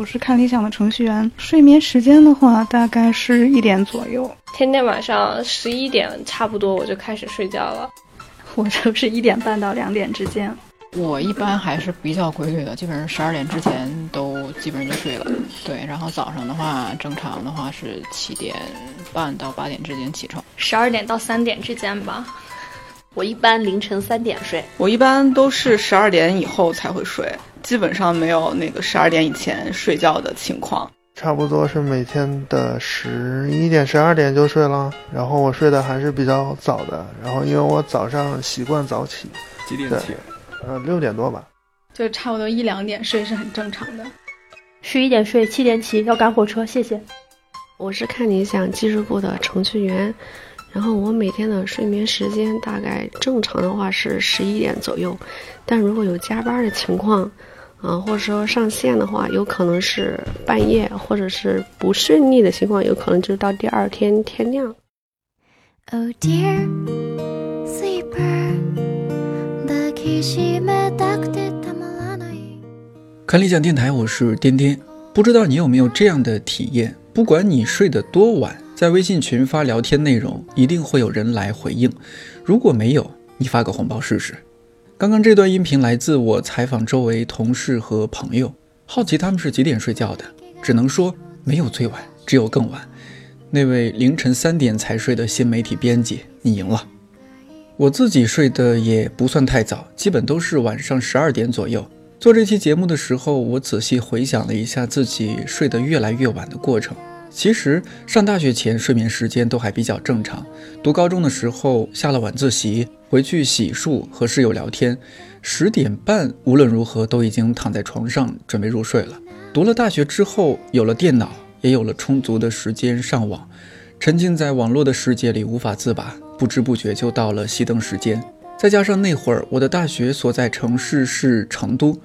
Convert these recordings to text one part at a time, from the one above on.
我是看理想的程序员。睡眠时间的话，大概是一点左右。天天晚上十一点差不多我就开始睡觉了，我就是一点半到两点之间。我一般还是比较规律的，基本上十二点之前都基本上就睡了。对，然后早上的话，正常的话是七点半到八点之间起床，十二点到三点之间吧。我一般凌晨三点睡，我一般都是十二点以后才会睡，基本上没有那个十二点以前睡觉的情况。差不多是每天的十一点、十二点就睡了，然后我睡的还是比较早的，然后因为我早上习惯早起。几点起？呃，六点多吧，就差不多一两点睡是很正常的。十一点睡，七点起，要赶火车。谢谢。我是看理想技术部的程序员，然后我每天的睡眠时间大概正常的话是十一点左右，但如果有加班的情况，啊，或者说上线的话，有可能是半夜，或者是不顺利的情况，有可能就到第二天天亮。Oh dear, sleeper. 看理想电台，我是颠颠。不知道你有没有这样的体验？不管你睡得多晚，在微信群发聊天内容，一定会有人来回应。如果没有，你发个红包试试。刚刚这段音频来自我采访周围同事和朋友，好奇他们是几点睡觉的。只能说没有最晚，只有更晚。那位凌晨三点才睡的新媒体编辑，你赢了。我自己睡得也不算太早，基本都是晚上十二点左右。做这期节目的时候，我仔细回想了一下自己睡得越来越晚的过程。其实上大学前睡眠时间都还比较正常。读高中的时候，下了晚自习回去洗漱和室友聊天，十点半无论如何都已经躺在床上准备入睡了。读了大学之后，有了电脑，也有了充足的时间上网，沉浸在网络的世界里无法自拔。不知不觉就到了熄灯时间，再加上那会儿我的大学所在城市是成都，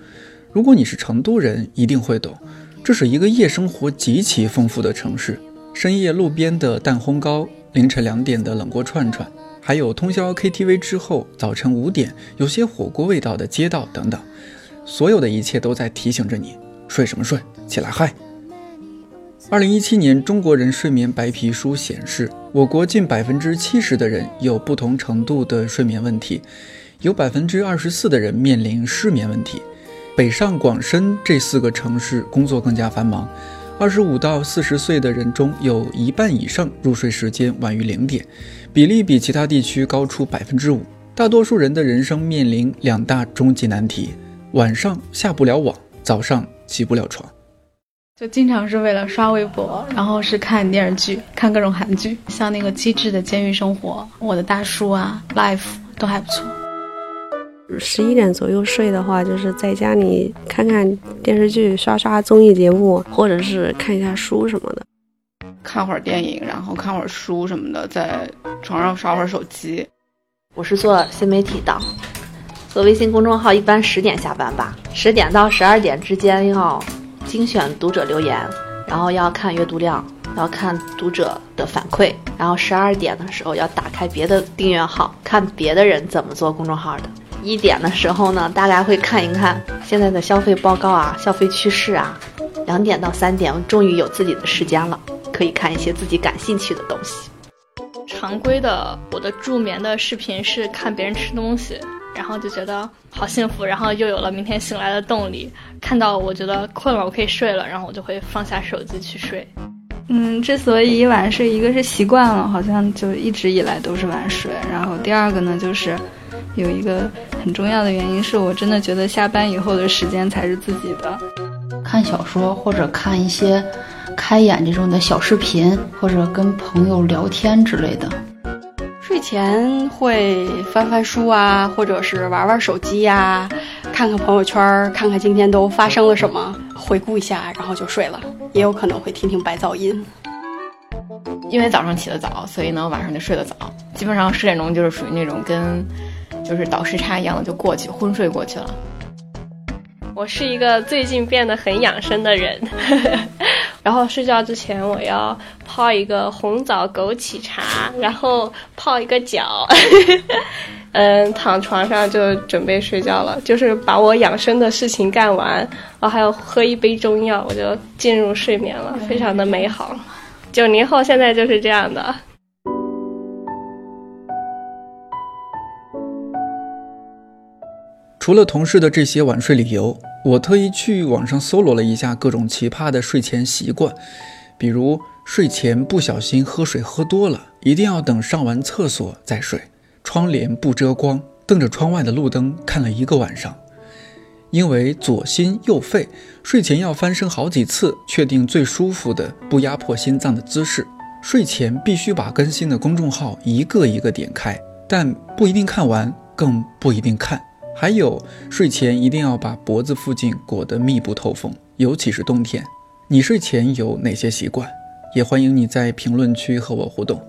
如果你是成都人，一定会懂，这是一个夜生活极其丰富的城市。深夜路边的蛋烘糕，凌晨两点的冷锅串串，还有通宵 KTV 之后早晨五点有些火锅味道的街道等等，所有的一切都在提醒着你：睡什么睡，起来嗨！二零一七年中国人睡眠白皮书显示，我国近百分之七十的人有不同程度的睡眠问题，有百分之二十四的人面临失眠问题。北上广深这四个城市工作更加繁忙，二十五到四十岁的人中有一半以上入睡时间晚于零点，比例比其他地区高出百分之五。大多数人的人生面临两大终极难题：晚上下不了网，早上起不了床。就经常是为了刷微博，然后是看电视剧，看各种韩剧，像那个《机智的监狱生活》、《我的大叔》啊，《Life》都还不错。十一点左右睡的话，就是在家里看看电视剧、刷刷综艺节目，或者是看一下书什么的。看会儿电影，然后看会儿书什么的，在床上刷会儿手机。我是做新媒体的，做微信公众号一般十点下班吧，十点到十二点之间要。精选读者留言，然后要看阅读量，要看读者的反馈，然后十二点的时候要打开别的订阅号，看别的人怎么做公众号的。一点的时候呢，大概会看一看现在的消费报告啊、消费趋势啊。两点到三点，终于有自己的时间了，可以看一些自己感兴趣的东西。常规的我的助眠的视频是看别人吃东西。然后就觉得好幸福，然后又有了明天醒来的动力。看到我觉得困了，我可以睡了，然后我就会放下手机去睡。嗯，之所以晚睡，一个是习惯了，好像就一直以来都是晚睡。然后第二个呢，就是有一个很重要的原因，是我真的觉得下班以后的时间才是自己的。看小说或者看一些开眼这种的小视频，或者跟朋友聊天之类的。睡前会翻翻书啊，或者是玩玩手机呀，看看朋友圈，看看今天都发生了什么，回顾一下，然后就睡了。也有可能会听听白噪音。因为早上起得早，所以呢晚上就睡得早。基本上十点钟就是属于那种跟就是倒时差一样的就过去昏睡过去了。我是一个最近变得很养生的人。然后睡觉之前，我要泡一个红枣枸杞茶，然后泡一个脚，嗯，躺床上就准备睡觉了，就是把我养生的事情干完，然后还要喝一杯中药，我就进入睡眠了，非常的美好。九零后现在就是这样的。除了同事的这些晚睡理由，我特意去网上搜罗了一下各种奇葩的睡前习惯，比如睡前不小心喝水喝多了，一定要等上完厕所再睡；窗帘不遮光，瞪着窗外的路灯看了一个晚上；因为左心右肺，睡前要翻身好几次，确定最舒服的、不压迫心脏的姿势；睡前必须把更新的公众号一个一个点开，但不一定看完，更不一定看。还有，睡前一定要把脖子附近裹得密不透风，尤其是冬天。你睡前有哪些习惯？也欢迎你在评论区和我互动。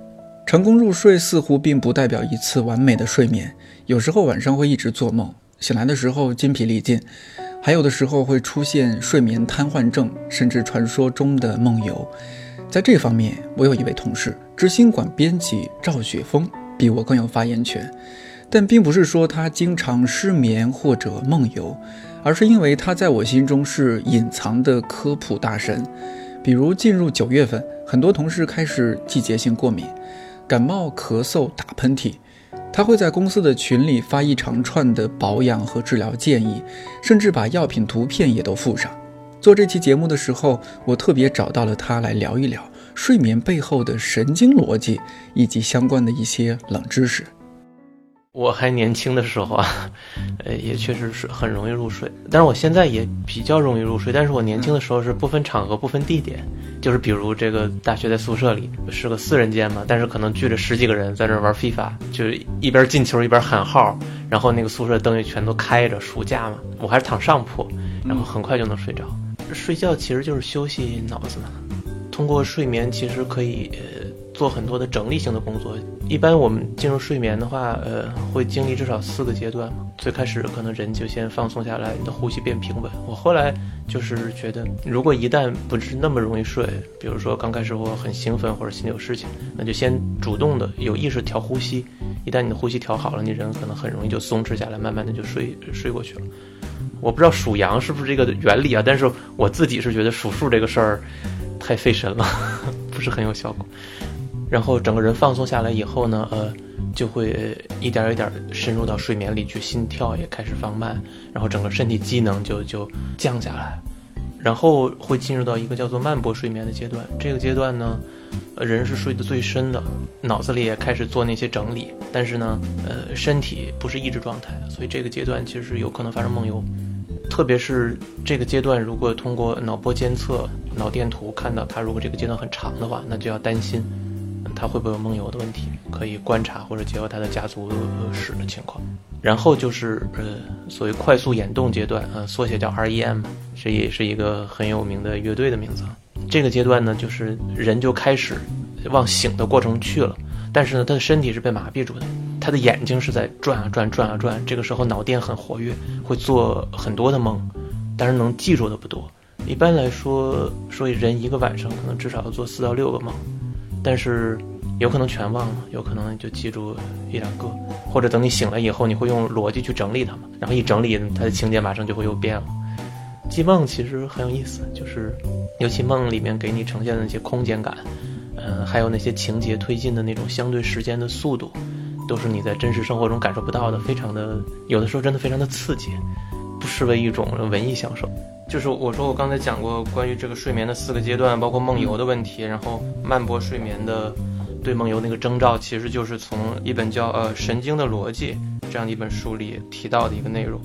成功入睡似乎并不代表一次完美的睡眠，有时候晚上会一直做梦，醒来的时候筋疲力尽，还有的时候会出现睡眠瘫痪症，甚至传说中的梦游。在这方面，我有一位同事，知心馆编辑赵雪峰，比我更有发言权。但并不是说他经常失眠或者梦游，而是因为他在我心中是隐藏的科普大神。比如进入九月份，很多同事开始季节性过敏，感冒、咳嗽、打喷嚏，他会在公司的群里发一长串的保养和治疗建议，甚至把药品图片也都附上。做这期节目的时候，我特别找到了他来聊一聊睡眠背后的神经逻辑以及相关的一些冷知识。我还年轻的时候啊，呃，也确实是很容易入睡。但是我现在也比较容易入睡。但是我年轻的时候是不分场合、不分地点，就是比如这个大学在宿舍里是个四人间嘛，但是可能聚着十几个人在那玩 FIFA，就一边进球一边喊号，然后那个宿舍灯也全都开着，暑假嘛，我还是躺上铺，然后很快就能睡着。睡觉其实就是休息脑子，通过睡眠其实可以呃做很多的整理性的工作。一般我们进入睡眠的话，呃，会经历至少四个阶段嘛。最开始可能人就先放松下来，你的呼吸变平稳。我后来就是觉得，如果一旦不是那么容易睡，比如说刚开始我很兴奋或者心里有事情，那就先主动的有意识调呼吸。一旦你的呼吸调好了，你人可能很容易就松弛下来，慢慢的就睡睡过去了。我不知道数羊是不是这个原理啊，但是我自己是觉得数数这个事儿太费神了，不是很有效果。然后整个人放松下来以后呢，呃，就会一点一点深入到睡眠里去，心跳也开始放慢，然后整个身体机能就就降下来，然后会进入到一个叫做慢波睡眠的阶段。这个阶段呢，呃人是睡得最深的，脑子里也开始做那些整理，但是呢，呃，身体不是抑制状态，所以这个阶段其实有可能发生梦游。特别是这个阶段，如果通过脑波监测、脑电图看到他如果这个阶段很长的话，那就要担心。他会不会有梦游的问题？可以观察或者结合他的家族史的情况。然后就是呃，所谓快速眼动阶段，呃，缩写叫 REM，这也是一个很有名的乐队的名字。这个阶段呢，就是人就开始往醒的过程去了，但是呢，他的身体是被麻痹住的，他的眼睛是在转啊转，转啊转。这个时候脑电很活跃，会做很多的梦，但是能记住的不多。一般来说，所以人一个晚上可能至少要做四到六个梦。但是有可能全忘了，有可能就记住一两个，或者等你醒了以后，你会用逻辑去整理它嘛？然后一整理，它的情节马上就会又变了。记梦其实很有意思，就是尤其梦里面给你呈现的那些空间感，嗯，还有那些情节推进的那种相对时间的速度，都是你在真实生活中感受不到的，非常的有的时候真的非常的刺激，不失为一种文艺享受。就是我说我刚才讲过关于这个睡眠的四个阶段，包括梦游的问题，然后慢波睡眠的对梦游那个征兆，其实就是从一本叫呃神经的逻辑这样的一本书里提到的一个内容，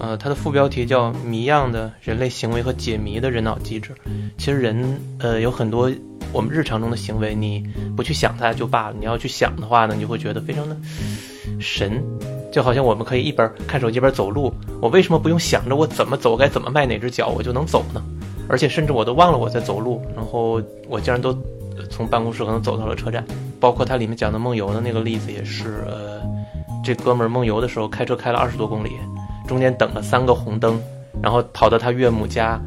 呃，它的副标题叫谜样的人类行为和解谜的人脑机制。其实人呃有很多我们日常中的行为，你不去想它就罢了，你要去想的话呢，你就会觉得非常的神。就好像我们可以一边看手机一边走路，我为什么不用想着我怎么走，该怎么迈哪只脚，我就能走呢？而且甚至我都忘了我在走路，然后我竟然都从办公室可能走到了车站。包括它里面讲的梦游的那个例子也是，呃，这哥们儿梦游的时候开车开了二十多公里，中间等了三个红灯，然后跑到他岳母家，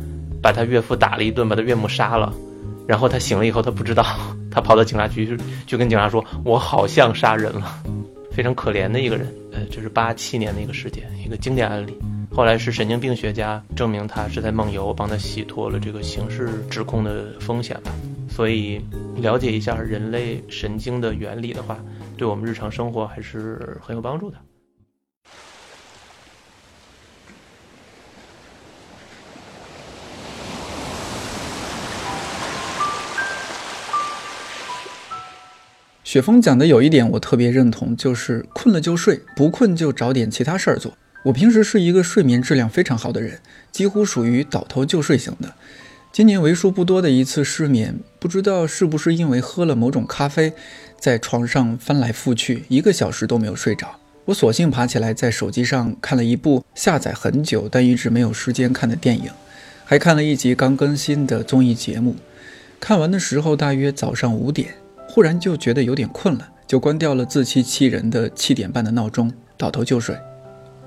把他岳父打了一顿，把他岳母杀了，然后他醒了以后他不知道，他跑到警察局就跟警察说：“我好像杀人了。”非常可怜的一个人，呃，这，是八七年的一个事件，一个经典案例。后来是神经病学家证明他是在梦游，帮他洗脱了这个刑事指控的风险吧。所以了解一下人类神经的原理的话，对我们日常生活还是很有帮助的。雪峰讲的有一点我特别认同，就是困了就睡，不困就找点其他事儿做。我平时是一个睡眠质量非常好的人，几乎属于倒头就睡型的。今年为数不多的一次失眠，不知道是不是因为喝了某种咖啡，在床上翻来覆去一个小时都没有睡着。我索性爬起来，在手机上看了一部下载很久但一直没有时间看的电影，还看了一集刚更新的综艺节目。看完的时候大约早上五点。忽然就觉得有点困了，就关掉了自欺欺人的七点半的闹钟，倒头就睡。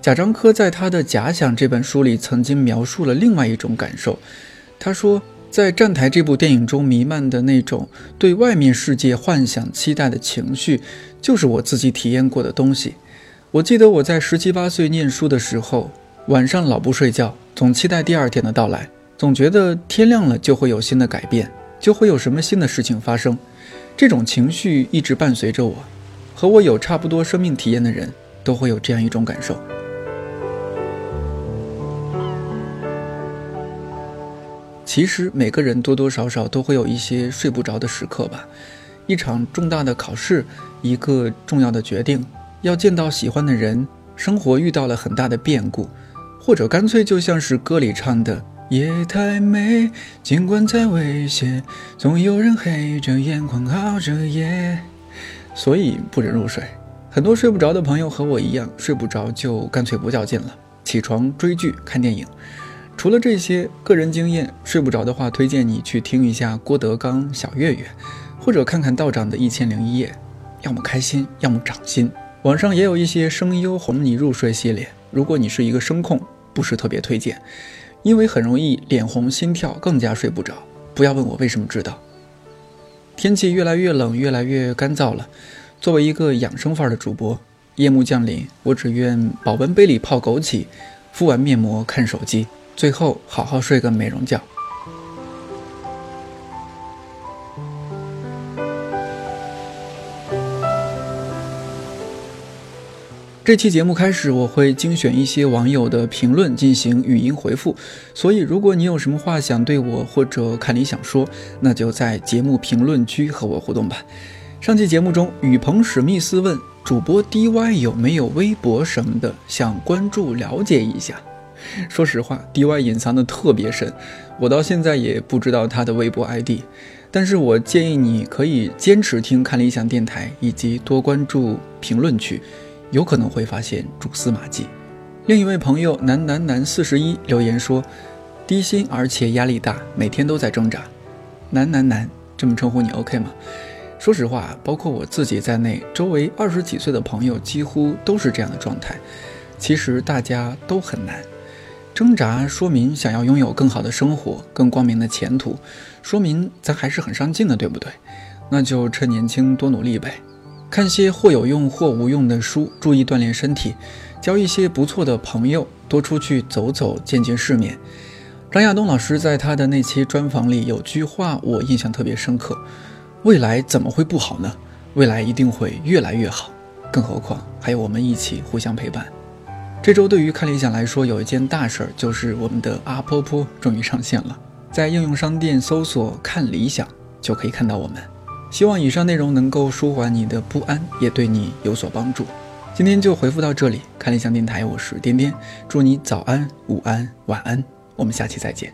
贾樟柯在他的《假想》这本书里曾经描述了另外一种感受。他说，在《站台》这部电影中弥漫的那种对外面世界幻想、期待的情绪，就是我自己体验过的东西。我记得我在十七八岁念书的时候，晚上老不睡觉，总期待第二天的到来，总觉得天亮了就会有新的改变，就会有什么新的事情发生。这种情绪一直伴随着我，和我有差不多生命体验的人都会有这样一种感受。其实每个人多多少少都会有一些睡不着的时刻吧。一场重大的考试，一个重要的决定，要见到喜欢的人，生活遇到了很大的变故，或者干脆就像是歌里唱的。夜太美，尽管再危险，总有人黑着眼眶熬着夜，所以不准入睡。很多睡不着的朋友和我一样，睡不着就干脆不较劲了，起床追剧、看电影。除了这些个人经验，睡不着的话，推荐你去听一下郭德纲、小岳岳，或者看看道长的一千零一夜，要么开心，要么长心。网上也有一些声优哄你入睡系列，如果你是一个声控，不是特别推荐。因为很容易脸红心跳，更加睡不着。不要问我为什么知道。天气越来越冷，越来越干燥了。作为一个养生范儿的主播，夜幕降临，我只愿保温杯里泡枸杞，敷完面膜看手机，最后好好睡个美容觉。这期节目开始，我会精选一些网友的评论进行语音回复。所以，如果你有什么话想对我或者看理想说，那就在节目评论区和我互动吧。上期节目中，雨鹏史密斯问主播 DY 有没有微博什么的，想关注了解一下。说实话，DY 隐藏的特别深，我到现在也不知道他的微博 ID。但是我建议你可以坚持听看理想电台，以及多关注评论区。有可能会发现蛛丝马迹。另一位朋友男男男四十一留言说：“低薪而且压力大，每天都在挣扎。”男男男这么称呼你 OK 吗？说实话，包括我自己在内，周围二十几岁的朋友几乎都是这样的状态。其实大家都很难挣扎，说明想要拥有更好的生活、更光明的前途，说明咱还是很上进的，对不对？那就趁年轻多努力呗。看些或有用或无用的书，注意锻炼身体，交一些不错的朋友，多出去走走，见见世面。张亚东老师在他的那期专访里有句话我印象特别深刻：未来怎么会不好呢？未来一定会越来越好。更何况还有我们一起互相陪伴。这周对于看理想来说有一件大事儿，就是我们的阿波波终于上线了，在应用商店搜索“看理想”就可以看到我们。希望以上内容能够舒缓你的不安，也对你有所帮助。今天就回复到这里，看理想电台，我是颠颠，祝你早安、午安、晚安，我们下期再见。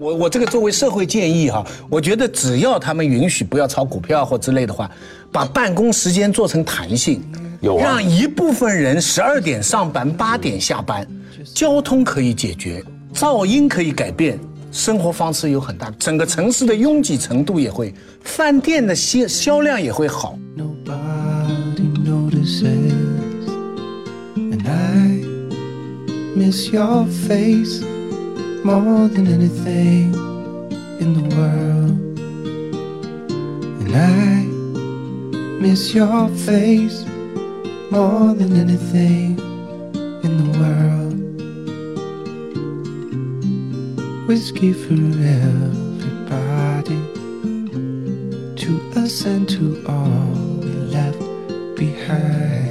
我我这个作为社会建议哈，我觉得只要他们允许不要炒股票或之类的话，把办公时间做成弹性，有让一部分人十二点上班，八点下班，交通可以解决，噪音可以改变。生活方式有很大，整个城市的拥挤程度也会，饭店的销销量也会好。miss your face more than anything in the world. Whiskey for everybody, to us and to all we left behind.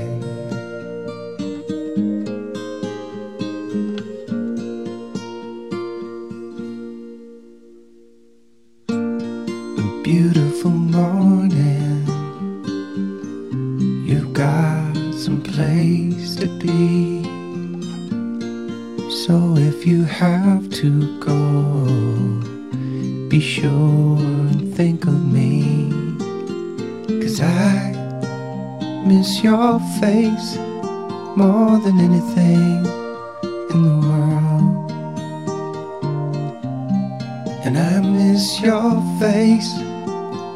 Cause I miss your face more than anything in the world. And I miss your face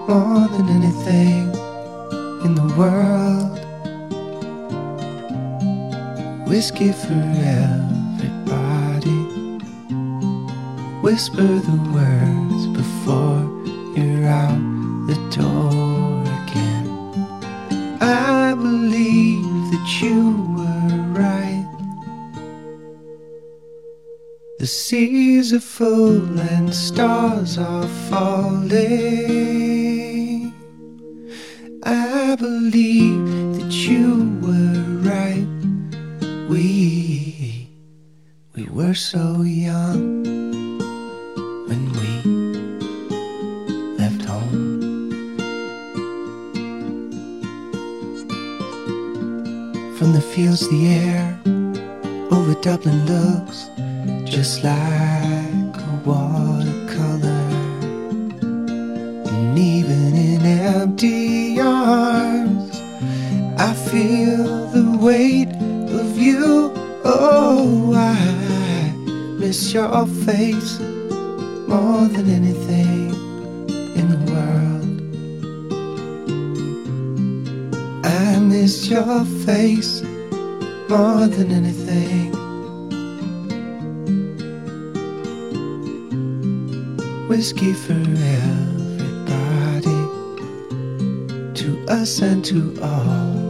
more than anything in the world. Whiskey for everybody. Whisper the words before you're out the door believe that you were right. The seas are full and stars are falling. I believe that you were right. We we were so young The the air over Dublin looks just like a watercolor. And even in empty arms, I feel the weight of you. Oh, I miss your face more than anything in the world. I miss your face more than anything. Whiskey for everybody, to us and to all